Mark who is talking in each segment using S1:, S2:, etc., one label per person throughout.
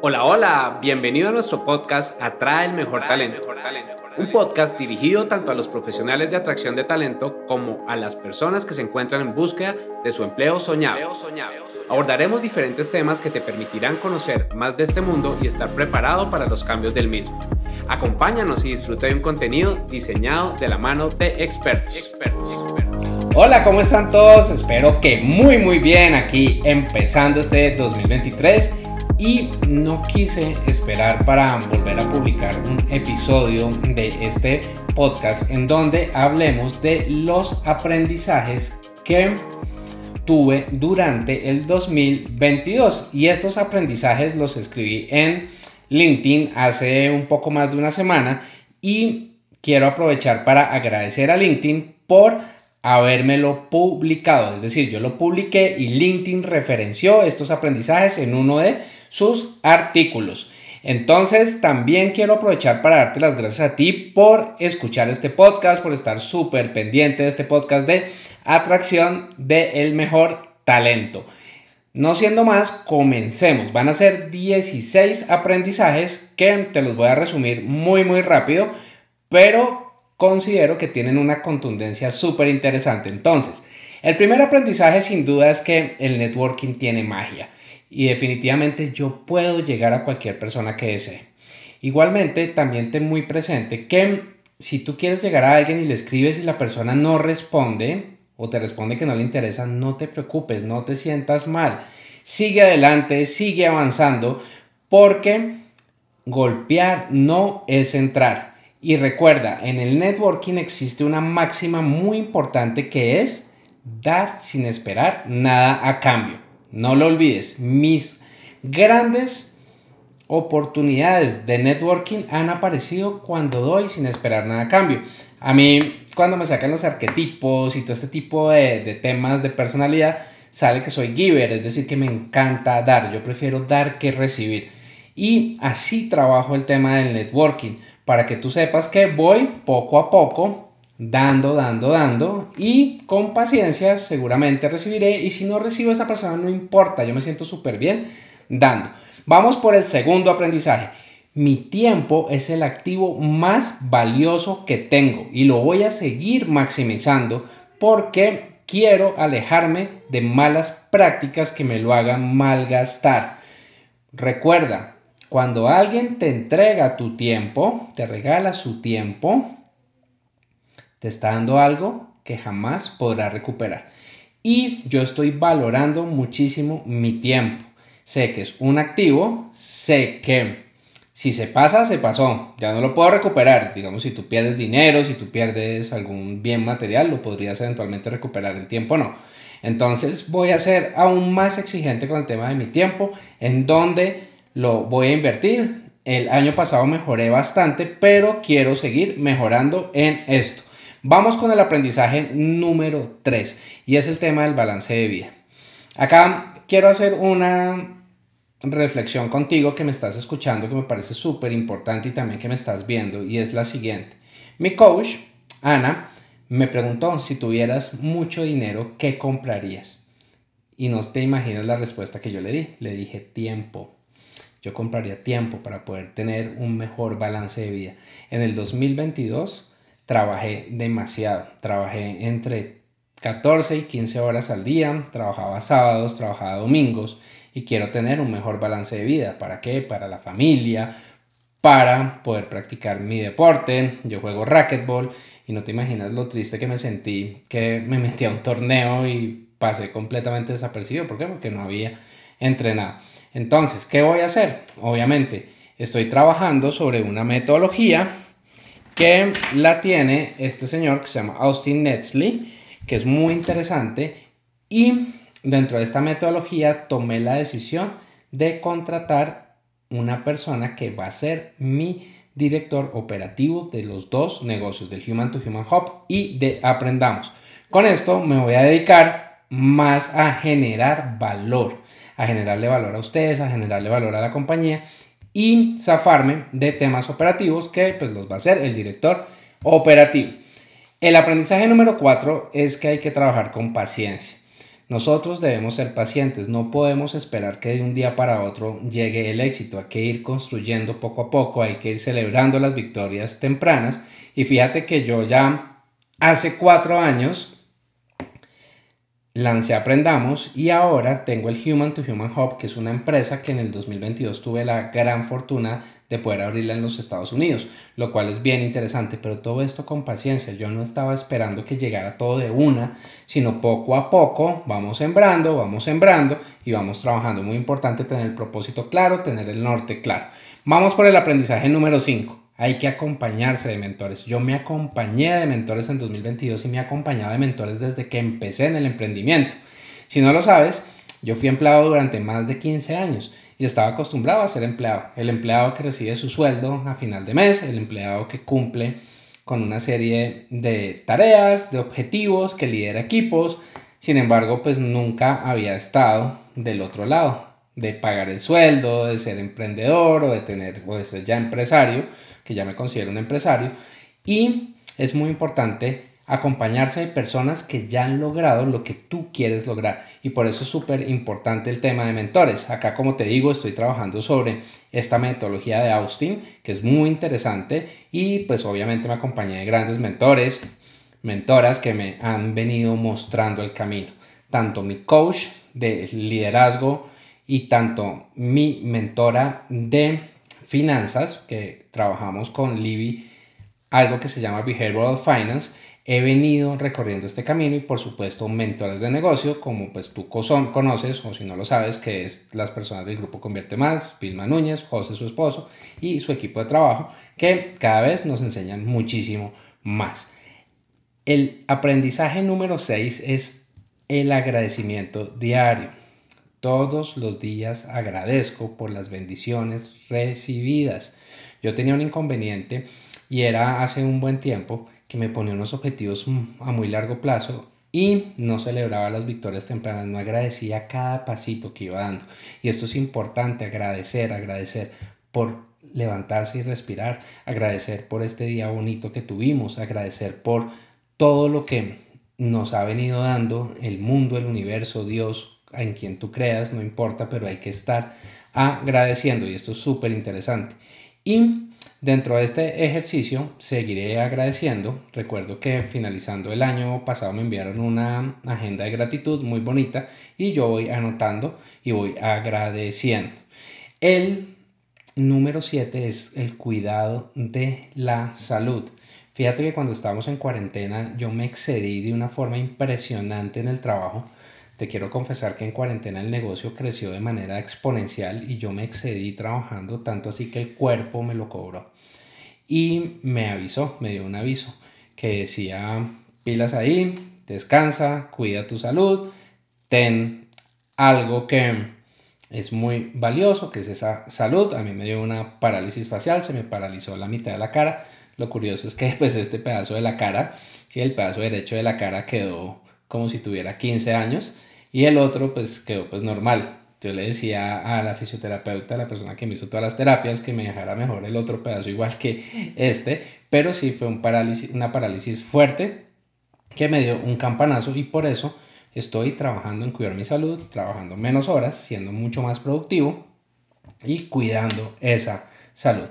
S1: Hola, hola, bienvenido a nuestro podcast Atrae el Mejor Talento. Un podcast dirigido tanto a los profesionales de atracción de talento como a las personas que se encuentran en búsqueda de su empleo soñado. Abordaremos diferentes temas que te permitirán conocer más de este mundo y estar preparado para los cambios del mismo. Acompáñanos y disfruta de un contenido diseñado de la mano de expertos.
S2: Hola, ¿cómo están todos? Espero que muy muy bien aquí empezando este 2023 y no quise esperar para volver a publicar un episodio de este podcast en donde hablemos de los aprendizajes que tuve durante el 2022 y estos aprendizajes los escribí en LinkedIn hace un poco más de una semana y quiero aprovechar para agradecer a LinkedIn por habérmelo publicado, es decir, yo lo publiqué y LinkedIn referenció estos aprendizajes en uno de sus artículos. Entonces, también quiero aprovechar para darte las gracias a ti por escuchar este podcast, por estar súper pendiente de este podcast de atracción del el mejor talento. No siendo más, comencemos. Van a ser 16 aprendizajes que te los voy a resumir muy, muy rápido, pero considero que tienen una contundencia súper interesante. Entonces, el primer aprendizaje sin duda es que el networking tiene magia y definitivamente yo puedo llegar a cualquier persona que desee. Igualmente, también ten muy presente que si tú quieres llegar a alguien y le escribes y la persona no responde o te responde que no le interesa, no te preocupes, no te sientas mal. Sigue adelante, sigue avanzando, porque golpear no es entrar. Y recuerda, en el networking existe una máxima muy importante que es dar sin esperar nada a cambio. No lo olvides, mis grandes oportunidades de networking han aparecido cuando doy sin esperar nada a cambio. A mí, cuando me sacan los arquetipos y todo este tipo de, temas de personalidad, sale que soy giver, es decir, que me encanta dar. Yo prefiero dar que recibir. Y así trabajo el tema del networking, para que tú sepas que voy poco a poco dando, dando, dando y con paciencia seguramente recibiré y si no recibo esa persona no importa, yo me siento súper bien dando. Vamos por el segundo aprendizaje. Mi tiempo es el activo más valioso que tengo y lo voy a seguir maximizando porque quiero alejarme de malas prácticas que me lo hagan malgastar. Recuerda, cuando alguien te entrega tu tiempo, te regala su tiempo, te está dando algo que jamás podrá recuperar. Y yo estoy valorando muchísimo mi tiempo. Sé que es un activo, sé que si se pasa, se pasó, ya no lo puedo recuperar. Digamos, si tú pierdes dinero, si tú pierdes algún bien material, lo podrías eventualmente recuperar, el tiempo no. Entonces voy a ser aún más exigente con el tema de mi tiempo, en donde lo voy a invertir. El año pasado mejoré bastante, pero quiero seguir mejorando en esto. Vamos con el aprendizaje número 3 y es el tema del balance de vida. Acá quiero hacer una reflexión contigo que me estás escuchando que me parece súper importante y también que me estás viendo y es la siguiente. Mi coach, Ana, me preguntó si tuvieras mucho dinero, ¿qué comprarías? Y no te imaginas la respuesta que yo le di. Le dije tiempo. Yo compraría tiempo para poder tener un mejor balance de vida. En el 2022 trabajé demasiado. Trabajé entre 14 y 15 horas al día, trabajaba sábados, trabajaba domingos y quiero tener un mejor balance de vida. ¿Para qué? Para la familia, para poder practicar mi deporte. Yo juego racquetball y no te imaginas lo triste que me sentí que me metí a un torneo y pasé completamente desapercibido. ¿Por qué? Porque no había entrenado. Entonces, ¿qué voy a hacer? Obviamente, estoy trabajando sobre una metodología que la tiene este señor que se llama Austin Netzley, que es muy interesante y dentro de esta metodología tomé la decisión de contratar una persona que va a ser mi director operativo de los dos negocios, del Human to Human Hub y de Aprendamos. Con esto me voy a dedicar más a generar valor, a generarle valor a ustedes, a generarle valor a la compañía y zafarme de temas operativos que pues los va a hacer el director operativo. El aprendizaje número cuatro es que hay que trabajar con paciencia. Nosotros debemos ser pacientes, no podemos esperar que de un día para otro llegue el éxito, hay que ir construyendo poco a poco, hay que ir celebrando las victorias tempranas y fíjate que yo ya hace cuatro años lancé Aprendamos y ahora tengo el Human to Human Hub, que es una empresa que en el 2022 tuve la gran fortuna de poder abrirla en los Estados Unidos, lo cual es bien interesante, pero todo esto con paciencia. Yo no estaba esperando que llegara todo de una, sino poco a poco vamos sembrando, vamos sembrando y vamos trabajando. Muy importante tener el propósito claro, tener el norte claro. Vamos por el aprendizaje número 5. Hay que acompañarse de mentores. Yo me acompañé de mentores en 2022 y me he acompañado de mentores desde que empecé en el emprendimiento. Si no lo sabes, yo fui empleado durante más de 15 años y estaba acostumbrado a ser empleado. El empleado que recibe su sueldo a final de mes, el empleado que cumple con una serie de tareas, de objetivos, que lidera equipos. Sin embargo, pues nunca había estado del otro lado, de pagar el sueldo, de ser emprendedor o de tener, o ya empresario, que ya me considero un empresario. Y es muy importante acompañarse de personas que ya han logrado lo que tú quieres lograr. Y por eso es súper importante el tema de mentores. Acá, como te digo, estoy trabajando sobre esta metodología de Austin, que es muy interesante. Y pues obviamente me acompañé de grandes mentores, mentoras que me han venido mostrando el camino. Tanto mi coach de liderazgo y tanto mi mentora de finanzas, que trabajamos con Libby, algo que se llama Behavioral Finance he venido recorriendo este camino y por supuesto mentores de negocio como pues tú conoces o si no lo sabes que es las personas del grupo Convierte Más, Vilma Núñez, José su esposo y su equipo de trabajo que cada vez nos enseñan muchísimo más. El aprendizaje número 6 es el agradecimiento diario. Todos los días agradezco por las bendiciones recibidas. Yo tenía un inconveniente y era hace un buen tiempo que me ponía unos objetivos a muy largo plazo y no celebraba las victorias tempranas, no agradecía cada pasito que iba dando. Y esto es importante, agradecer, agradecer por levantarse y respirar, agradecer por este día bonito que tuvimos, agradecer por todo lo que nos ha venido dando el mundo, el universo, Dios, en quien tú creas, no importa, pero hay que estar agradeciendo y esto es súper interesante. Y Dentro de este ejercicio seguiré agradeciendo. Recuerdo que finalizando el año pasado me enviaron una agenda de gratitud muy bonita y yo voy anotando y voy agradeciendo. El número 7 es el cuidado de la salud. Fíjate que cuando estábamos en cuarentena yo me excedí de una forma impresionante en el trabajo te quiero confesar que en cuarentena el negocio creció de manera exponencial y yo me excedí trabajando tanto así que el cuerpo me lo cobró. Y me avisó, me dio un aviso que decía pilas ahí, descansa, cuida tu salud, ten algo que es muy valioso, que es esa salud. A mí me dio una parálisis facial, se me paralizó la mitad de la cara. Lo curioso es que pues este pedazo de la cara, si el pedazo derecho de la cara quedó como si tuviera 15 años y el otro pues quedó pues normal. Yo le decía a la fisioterapeuta, a la persona que me hizo todas las terapias, que me dejara mejor el otro pedazo igual que este, pero sí fue un parálisis, una parálisis fuerte que me dio un campanazo y por eso estoy trabajando en cuidar mi salud, trabajando menos horas, siendo mucho más productivo y cuidando esa salud.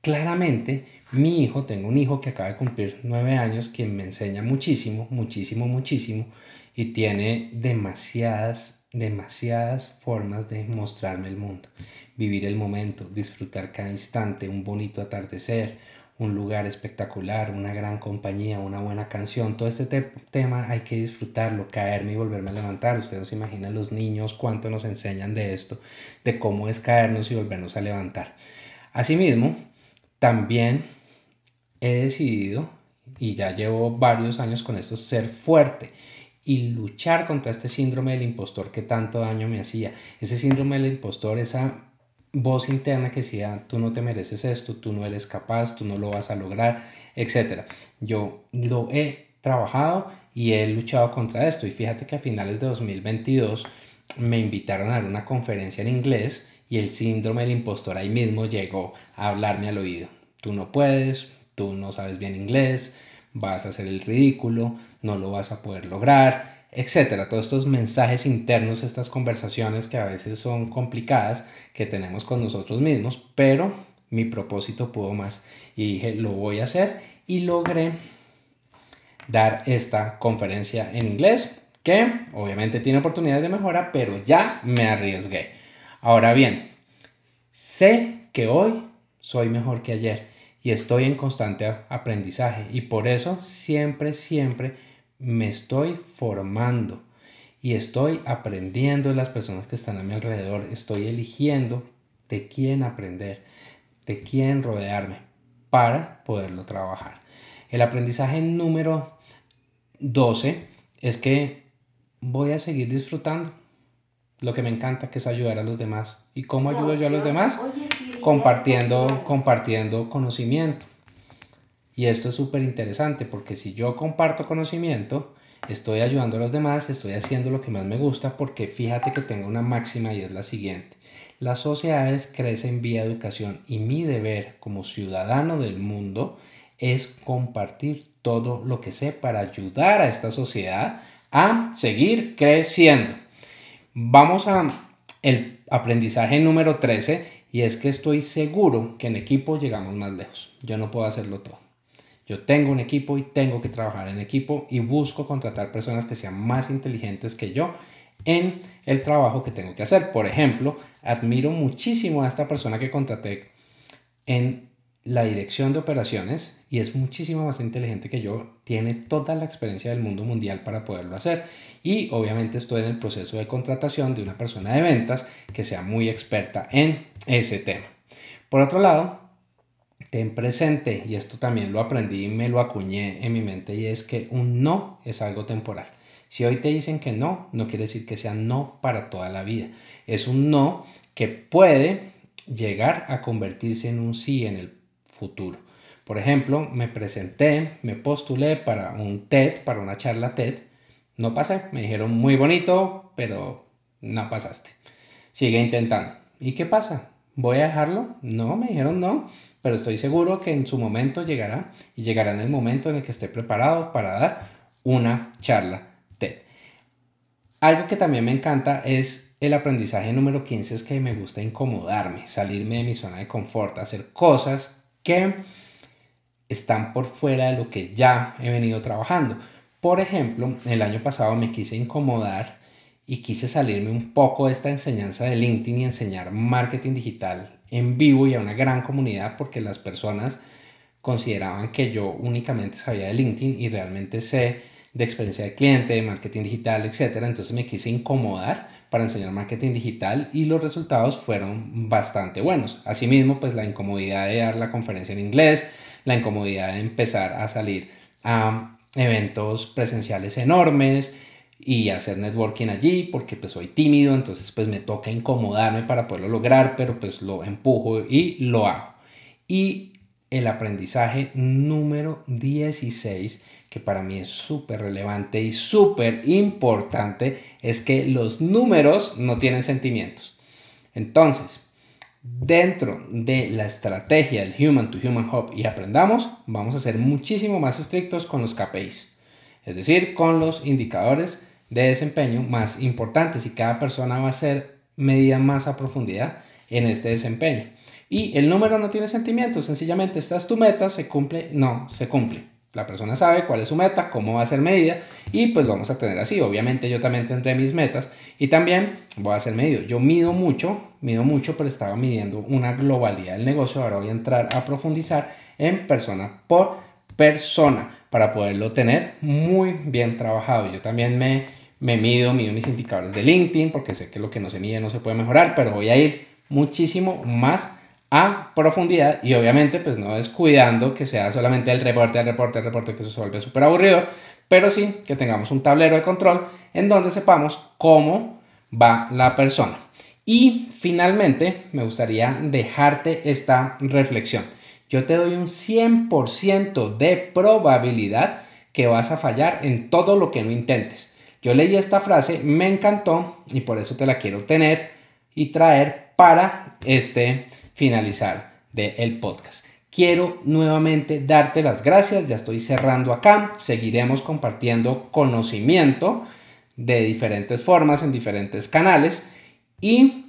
S2: Claramente, mi hijo, tengo un hijo que acaba de cumplir nueve años, quien me enseña muchísimo, muchísimo, muchísimo y tiene demasiadas, demasiadas formas de mostrarme el mundo. Vivir el momento, disfrutar cada instante, un bonito atardecer, un lugar espectacular, una gran compañía, una buena canción. Todo este tema hay que disfrutarlo, caerme y volverme a levantar. Ustedes se imaginan los niños cuánto nos enseñan de esto, de cómo es caernos y volvernos a levantar. Asimismo, también he decidido, y ya llevo varios años con esto, ser fuerte y luchar contra este síndrome del impostor que tanto daño me hacía. Ese síndrome del impostor, esa voz interna que decía, tú no te mereces esto, tú no eres capaz, tú no lo vas a lograr, etc. Yo lo he trabajado y he luchado contra esto. Y fíjate que a finales de 2022 me invitaron a dar una conferencia en inglés y el síndrome del impostor ahí mismo llegó a hablarme al oído. Tú no puedes, tú no sabes bien inglés, vas a hacer el ridículo, no lo vas a poder lograr, etcétera. Todos estos mensajes internos, estas conversaciones que a veces son complicadas que tenemos con nosotros mismos, pero mi propósito pudo más y dije, lo voy a hacer y logré dar esta conferencia en inglés que obviamente tiene oportunidades de mejora, pero ya me arriesgué. Ahora bien, sé que hoy soy mejor que ayer y estoy en constante aprendizaje y por eso siempre, siempre me estoy formando y estoy aprendiendo de las personas que están a mi alrededor, estoy eligiendo de quién aprender, de quién rodearme para poderlo trabajar. El aprendizaje número 12 es que voy a seguir disfrutando lo que me encanta, que es ayudar a los demás. ¿Y cómo ayudo yo a los demás? Compartiendo, compartiendo conocimiento. Y esto es súper interesante porque si yo comparto conocimiento, estoy ayudando a los demás, estoy haciendo lo que más me gusta porque fíjate que tengo una máxima y es la siguiente. Las sociedades crecen vía educación y mi deber como ciudadano del mundo es compartir todo lo que sé para ayudar a esta sociedad a seguir creciendo. Vamos a el aprendizaje número 13 y es que estoy seguro que en equipo llegamos más lejos. Yo no puedo hacerlo todo. Yo tengo un equipo y tengo que trabajar en equipo y busco contratar personas que sean más inteligentes que yo en el trabajo que tengo que hacer. Por ejemplo, admiro muchísimo a esta persona que contraté en la dirección de operaciones y es muchísimo más inteligente que yo, tiene toda la experiencia del mundo mundial para poderlo hacer y obviamente estoy en el proceso de contratación de una persona de ventas que sea muy experta en ese tema. Por otro lado, ten presente, y esto también lo aprendí y me lo acuñé en mi mente, y es que un no es algo temporal. Si hoy te dicen que no, no quiere decir que sea no para toda la vida. Es un no que puede llegar a convertirse en un sí en el futuro. Por ejemplo, me presenté, me postulé para un TED, para una charla TED. No pasé, me dijeron muy bonito, pero no pasaste. Sigue intentando. ¿Y qué pasa? ¿Voy a dejarlo? No, me dijeron no, pero estoy seguro que en su momento llegará y llegará en el momento en el que esté preparado para dar una charla TED. Algo que también me encanta es el aprendizaje número 15, es que me gusta incomodarme, salirme de mi zona de confort, hacer cosas que están por fuera de lo que ya he venido trabajando. Por ejemplo, el año pasado me quise incomodar y quise salirme un poco de esta enseñanza de LinkedIn y enseñar marketing digital en vivo y a una gran comunidad porque las personas consideraban que yo únicamente sabía de LinkedIn y realmente sé de experiencia de cliente, de marketing digital, etc. Entonces me quise incomodar para enseñar marketing digital y los resultados fueron bastante buenos. Asimismo, pues la incomodidad de dar la conferencia en inglés, la incomodidad de empezar a salir a eventos presenciales enormes, y hacer networking allí porque pues soy tímido, entonces pues me toca incomodarme para poderlo lograr, pero pues lo empujo y lo hago. Y el aprendizaje número 16, que para mí es súper relevante y súper importante, es que los números no tienen sentimientos. Entonces, dentro de la estrategia del Human to Human Hub y aprendamos, vamos a ser muchísimo más estrictos con los KPIs, es decir, con los indicadores de desempeño más importantes y cada persona va a ser medida más a profundidad en este desempeño. Y el número no tiene sentimientos, sencillamente esta es tu meta, se cumple, no, se cumple. La persona sabe cuál es su meta, cómo va a ser medida y pues vamos a tener así. Obviamente yo también tendré mis metas y también voy a ser medido. Yo mido mucho, mido mucho, pero estaba midiendo una globalidad del negocio. Ahora voy a entrar a profundizar en persona por persona para poderlo tener muy bien trabajado. Yo también me me mido, mido mis indicadores de LinkedIn porque sé que lo que no se mide no se puede mejorar, pero voy a ir muchísimo más a profundidad y obviamente pues no descuidando que sea solamente el reporte, el reporte, el reporte, que eso se vuelve súper aburrido, pero sí que tengamos un tablero de control en donde sepamos cómo va la persona. Y finalmente me gustaría dejarte esta reflexión. Yo te doy un 100% de probabilidad que vas a fallar en todo lo que no intentes. Yo leí esta frase, me encantó y por eso te la quiero tener y traer para este finalizar del podcast. Quiero nuevamente darte las gracias, ya estoy cerrando acá, seguiremos compartiendo conocimiento de diferentes formas, en diferentes canales y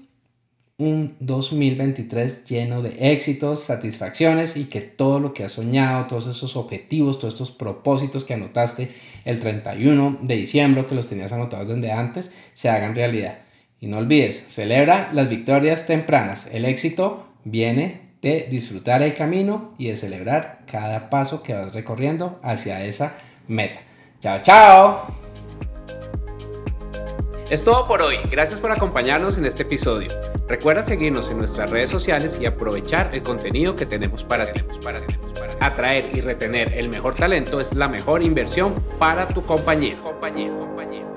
S2: un 2023 lleno de éxitos, satisfacciones y que todo lo que has soñado, todos esos objetivos, todos estos propósitos que anotaste el 31 de diciembre, que los tenías anotados desde antes, se hagan realidad. Y no olvides, celebra las victorias tempranas. El éxito viene de disfrutar el camino y de celebrar cada paso que vas recorriendo hacia esa meta. Chao, chao.
S1: Es todo por hoy. Gracias por acompañarnos en este episodio. Recuerda seguirnos en nuestras redes sociales y aprovechar el contenido que tenemos para ti. Atraer y retener el mejor talento es la mejor inversión para tu compañía. compañía, compañía.